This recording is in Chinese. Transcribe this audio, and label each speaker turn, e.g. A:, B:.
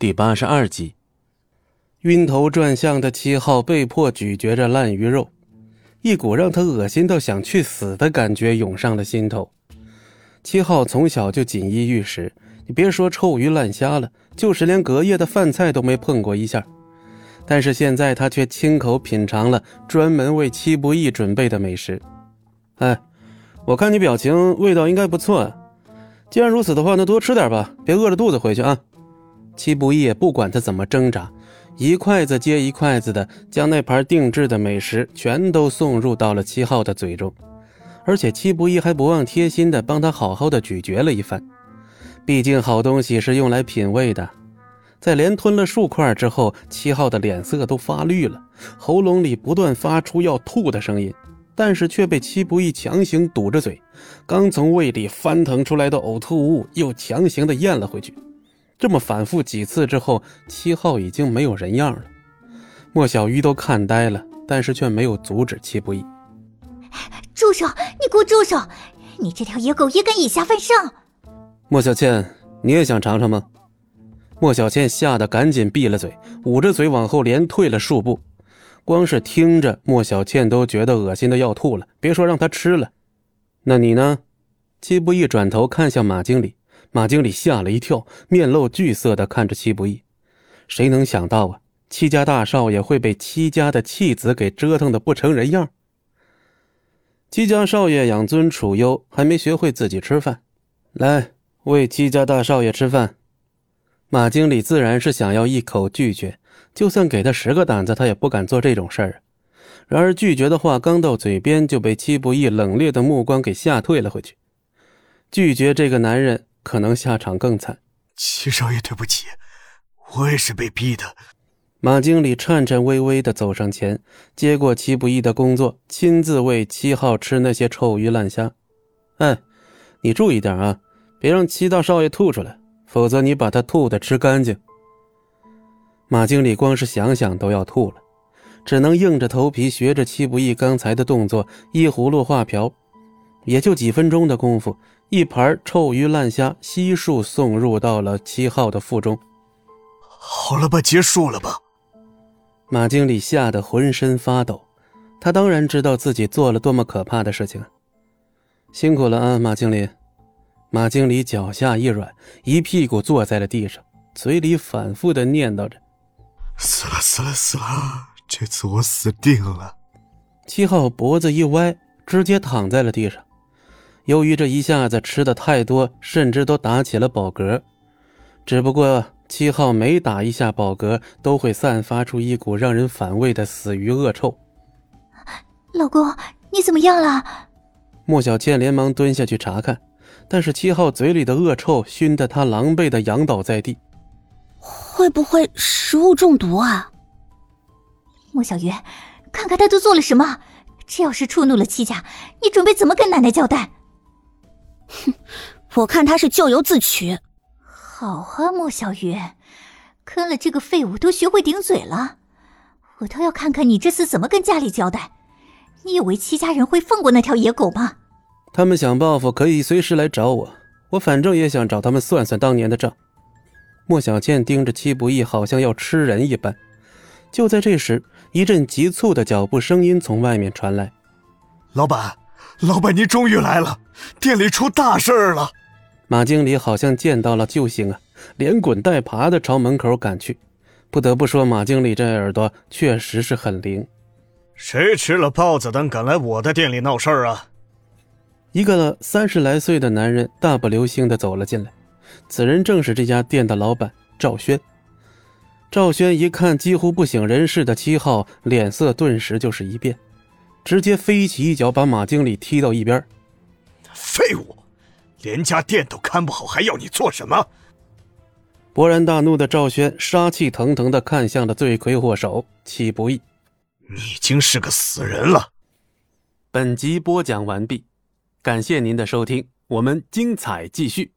A: 第八十二集，晕头转向的七号被迫咀嚼着烂鱼肉，一股让他恶心到想去死的感觉涌上了心头。七号从小就锦衣玉食，你别说臭鱼烂虾了，就是连隔夜的饭菜都没碰过一下。但是现在他却亲口品尝了专门为戚不易准备的美食。哎，我看你表情，味道应该不错。啊既然如此的话，那多吃点吧，别饿着肚子回去啊。戚不义也不管他怎么挣扎，一筷子接一筷子的将那盘定制的美食全都送入到了七号的嘴中，而且戚不义还不忘贴心的帮他好好的咀嚼了一番。毕竟好东西是用来品味的。在连吞了数块之后，七号的脸色都发绿了，喉咙里不断发出要吐的声音，但是却被戚不义强行堵着嘴，刚从胃里翻腾出来的呕吐物又强行的咽了回去。这么反复几次之后，七号已经没有人样了。莫小鱼都看呆了，但是却没有阻止戚不义。
B: 住手！你给我住手！你这条野狗也敢以下犯上！
A: 莫小倩，你也想尝尝吗？莫小倩吓得赶紧闭了嘴，捂着嘴往后连退了数步。光是听着，莫小倩都觉得恶心的要吐了，别说让她吃了。那你呢？戚不义转头看向马经理。马经理吓了一跳，面露惧色的看着戚不义。谁能想到啊，戚家大少爷会被戚家的弃子给折腾的不成人样？戚家少爷养尊处优，还没学会自己吃饭。来，喂戚家大少爷吃饭。马经理自然是想要一口拒绝，就算给他十个胆子，他也不敢做这种事儿。然而拒绝的话刚到嘴边，就被戚不义冷冽的目光给吓退了回去。拒绝这个男人。可能下场更惨。
C: 七少爷，对不起，我也是被逼的。
A: 马经理颤颤巍巍地走上前，接过戚不义的工作，亲自喂七号吃那些臭鱼烂虾。哎，你注意点啊，别让七大少爷吐出来，否则你把他吐的吃干净。马经理光是想想都要吐了，只能硬着头皮学着戚不义刚才的动作，依葫芦画瓢。也就几分钟的功夫，一盘臭鱼烂虾悉数送入到了七号的腹中。
C: 好了吧，结束了吧。
A: 马经理吓得浑身发抖，他当然知道自己做了多么可怕的事情啊！辛苦了啊，马经理。马经理脚下一软，一屁股坐在了地上，嘴里反复的念叨着：“
C: 死了，死了，死了！这次我死定了。”
A: 七号脖子一歪，直接躺在了地上。由于这一下子吃的太多，甚至都打起了饱嗝。只不过七号每打一下饱嗝，都会散发出一股让人反胃的死鱼恶臭。
B: 老公，你怎么样了？
A: 莫小倩连忙蹲下去查看，但是七号嘴里的恶臭熏得她狼狈的仰倒在地。
D: 会不会食物中毒啊？
B: 莫小鱼，看看他都做了什么！这要是触怒了戚家，你准备怎么跟奶奶交代？
D: 哼，我看他是咎由自取。
B: 好啊，莫小鱼，跟了这个废物都学会顶嘴了。我倒要看看你这次怎么跟家里交代。你以为戚家人会放过那条野狗吗？
A: 他们想报复，可以随时来找我。我反正也想找他们算算当年的账。莫小倩盯着戚不义，好像要吃人一般。就在这时，一阵急促的脚步声音从外面传来：“
C: 老板。”老板，您终于来了！店里出大事儿了。
A: 马经理好像见到了救星啊，连滚带爬的朝门口赶去。不得不说，马经理这耳朵确实是很灵。
E: 谁吃了豹子胆敢来我的店里闹事儿啊？
A: 一个三十来岁的男人大步流星的走了进来，此人正是这家店的老板赵轩。赵轩一看几乎不省人事的七号，脸色顿时就是一变。直接飞起一脚把马经理踢到一边。
C: 废物，连家店都看不好，还要你做什么？
A: 勃然大怒的赵轩杀气腾腾的看向了罪魁祸首岂不义。
C: 你已经是个死人了。
A: 本集播讲完毕，感谢您的收听，我们精彩继续。